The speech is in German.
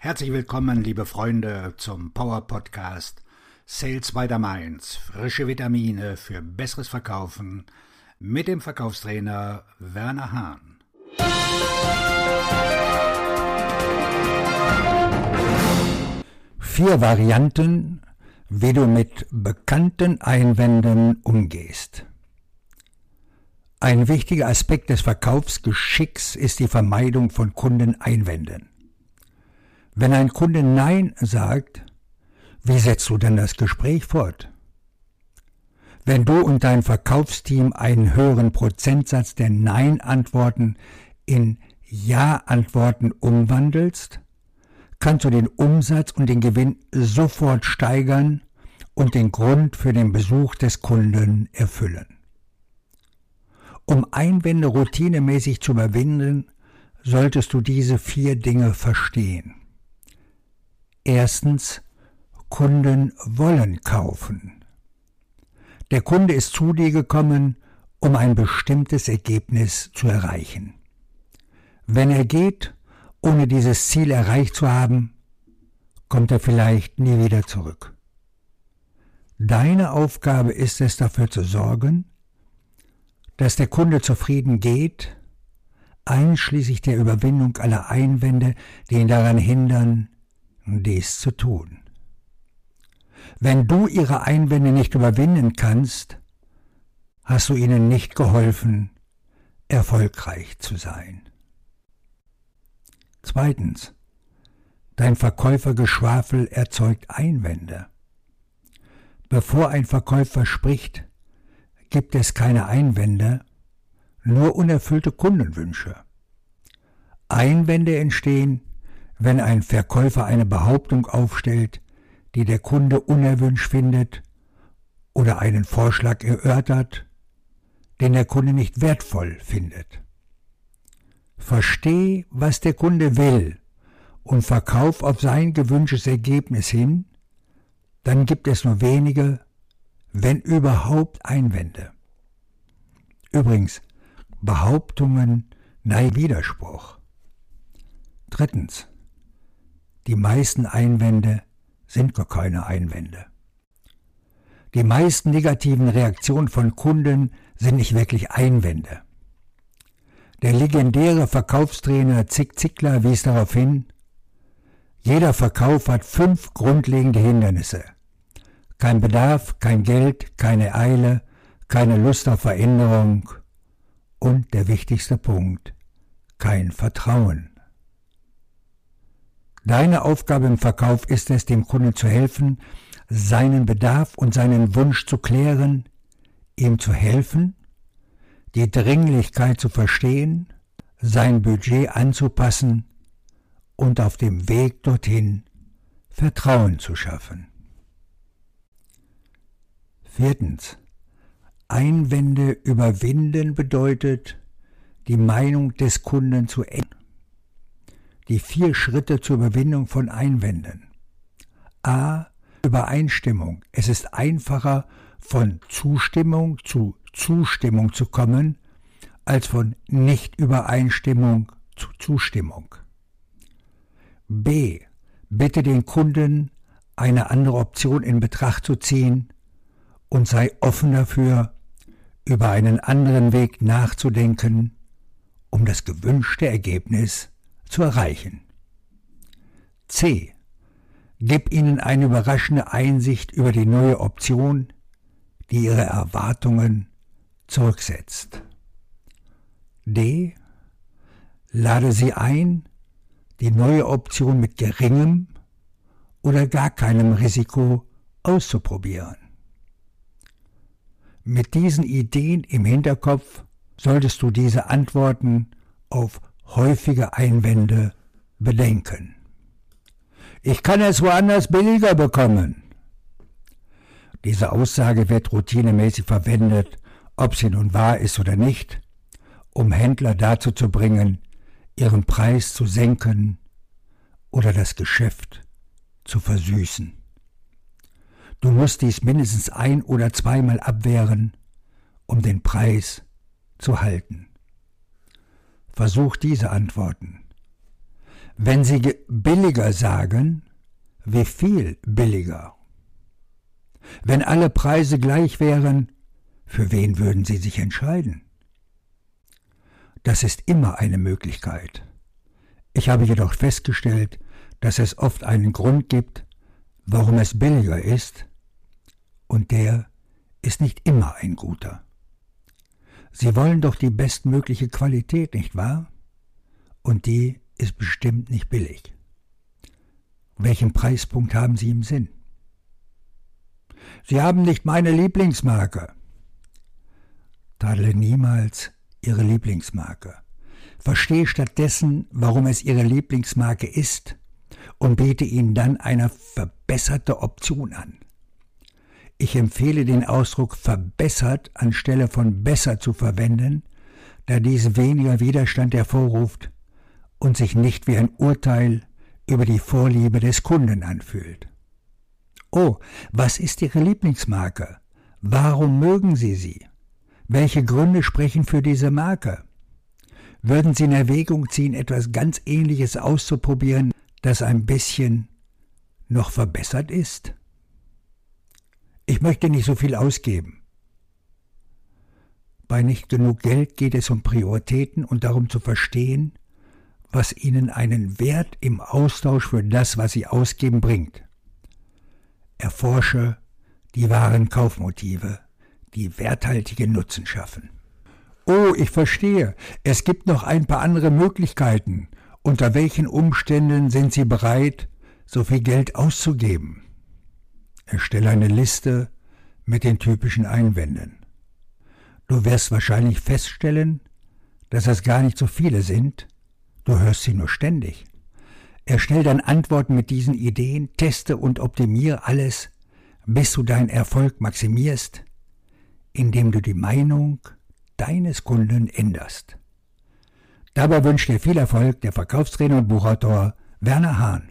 Herzlich willkommen, liebe Freunde, zum Power Podcast Sales by the Mainz. Frische Vitamine für besseres Verkaufen mit dem Verkaufstrainer Werner Hahn. Vier Varianten, wie du mit bekannten Einwänden umgehst. Ein wichtiger Aspekt des Verkaufsgeschicks ist die Vermeidung von Kundeneinwänden. Wenn ein Kunde Nein sagt, wie setzt du denn das Gespräch fort? Wenn du und dein Verkaufsteam einen höheren Prozentsatz der Nein-Antworten in Ja-Antworten umwandelst, kannst du den Umsatz und den Gewinn sofort steigern und den Grund für den Besuch des Kunden erfüllen. Um Einwände routinemäßig zu überwinden, solltest du diese vier Dinge verstehen. Erstens, Kunden wollen kaufen. Der Kunde ist zu dir gekommen, um ein bestimmtes Ergebnis zu erreichen. Wenn er geht, ohne dieses Ziel erreicht zu haben, kommt er vielleicht nie wieder zurück. Deine Aufgabe ist es dafür zu sorgen, dass der Kunde zufrieden geht, einschließlich der Überwindung aller Einwände, die ihn daran hindern, dies zu tun. Wenn du ihre Einwände nicht überwinden kannst, hast du ihnen nicht geholfen, erfolgreich zu sein. Zweitens. Dein Verkäufergeschwafel erzeugt Einwände. Bevor ein Verkäufer spricht, gibt es keine Einwände, nur unerfüllte Kundenwünsche. Einwände entstehen, wenn ein Verkäufer eine Behauptung aufstellt, die der Kunde unerwünscht findet oder einen Vorschlag erörtert, den der Kunde nicht wertvoll findet. Versteh, was der Kunde will und verkauf auf sein gewünschtes Ergebnis hin, dann gibt es nur wenige, wenn überhaupt Einwände. Übrigens, Behauptungen nein Widerspruch. Drittens, die meisten Einwände sind gar keine Einwände. Die meisten negativen Reaktionen von Kunden sind nicht wirklich Einwände. Der legendäre Verkaufstrainer Zick Zickler wies darauf hin, jeder Verkauf hat fünf grundlegende Hindernisse. Kein Bedarf, kein Geld, keine Eile, keine Lust auf Veränderung und der wichtigste Punkt, kein Vertrauen. Deine Aufgabe im Verkauf ist es, dem Kunden zu helfen, seinen Bedarf und seinen Wunsch zu klären, ihm zu helfen, die Dringlichkeit zu verstehen, sein Budget anzupassen und auf dem Weg dorthin Vertrauen zu schaffen. Viertens. Einwände überwinden bedeutet, die Meinung des Kunden zu ändern. Die vier Schritte zur Überwindung von Einwänden. A. Übereinstimmung. Es ist einfacher, von Zustimmung zu Zustimmung zu kommen, als von Nichtübereinstimmung zu Zustimmung. B. Bitte den Kunden, eine andere Option in Betracht zu ziehen und sei offen dafür, über einen anderen Weg nachzudenken, um das gewünschte Ergebnis zu erreichen. C. Gib ihnen eine überraschende Einsicht über die neue Option, die ihre Erwartungen zurücksetzt. D. Lade sie ein, die neue Option mit geringem oder gar keinem Risiko auszuprobieren. Mit diesen Ideen im Hinterkopf solltest du diese Antworten auf häufige Einwände bedenken. Ich kann es woanders billiger bekommen. Diese Aussage wird routinemäßig verwendet, ob sie nun wahr ist oder nicht, um Händler dazu zu bringen, ihren Preis zu senken oder das Geschäft zu versüßen. Du musst dies mindestens ein oder zweimal abwehren, um den Preis zu halten. Versuch diese Antworten. Wenn Sie billiger sagen, wie viel billiger? Wenn alle Preise gleich wären, für wen würden Sie sich entscheiden? Das ist immer eine Möglichkeit. Ich habe jedoch festgestellt, dass es oft einen Grund gibt, warum es billiger ist, und der ist nicht immer ein guter. Sie wollen doch die bestmögliche Qualität, nicht wahr? Und die ist bestimmt nicht billig. Welchen Preispunkt haben Sie im Sinn? Sie haben nicht meine Lieblingsmarke. Tadle niemals Ihre Lieblingsmarke. Verstehe stattdessen, warum es Ihre Lieblingsmarke ist und biete Ihnen dann eine verbesserte Option an. Ich empfehle den Ausdruck verbessert anstelle von besser zu verwenden, da dies weniger Widerstand hervorruft und sich nicht wie ein Urteil über die Vorliebe des Kunden anfühlt. Oh, was ist Ihre Lieblingsmarke? Warum mögen Sie sie? Welche Gründe sprechen für diese Marke? Würden Sie in Erwägung ziehen, etwas ganz Ähnliches auszuprobieren, das ein bisschen noch verbessert ist? Ich möchte nicht so viel ausgeben. Bei nicht genug Geld geht es um Prioritäten und darum zu verstehen, was ihnen einen Wert im Austausch für das, was sie ausgeben, bringt. Erforsche die wahren Kaufmotive die werthaltige Nutzen schaffen. Oh, ich verstehe. Es gibt noch ein paar andere Möglichkeiten. Unter welchen Umständen sind Sie bereit, so viel Geld auszugeben? Erstelle eine Liste mit den typischen Einwänden. Du wirst wahrscheinlich feststellen, dass es gar nicht so viele sind, du hörst sie nur ständig. Erstell dann Antworten mit diesen Ideen, teste und optimiere alles, bis du deinen Erfolg maximierst indem du die Meinung deines Kunden änderst. Dabei wünscht dir viel Erfolg der Verkaufstrainer und Buchautor Werner Hahn.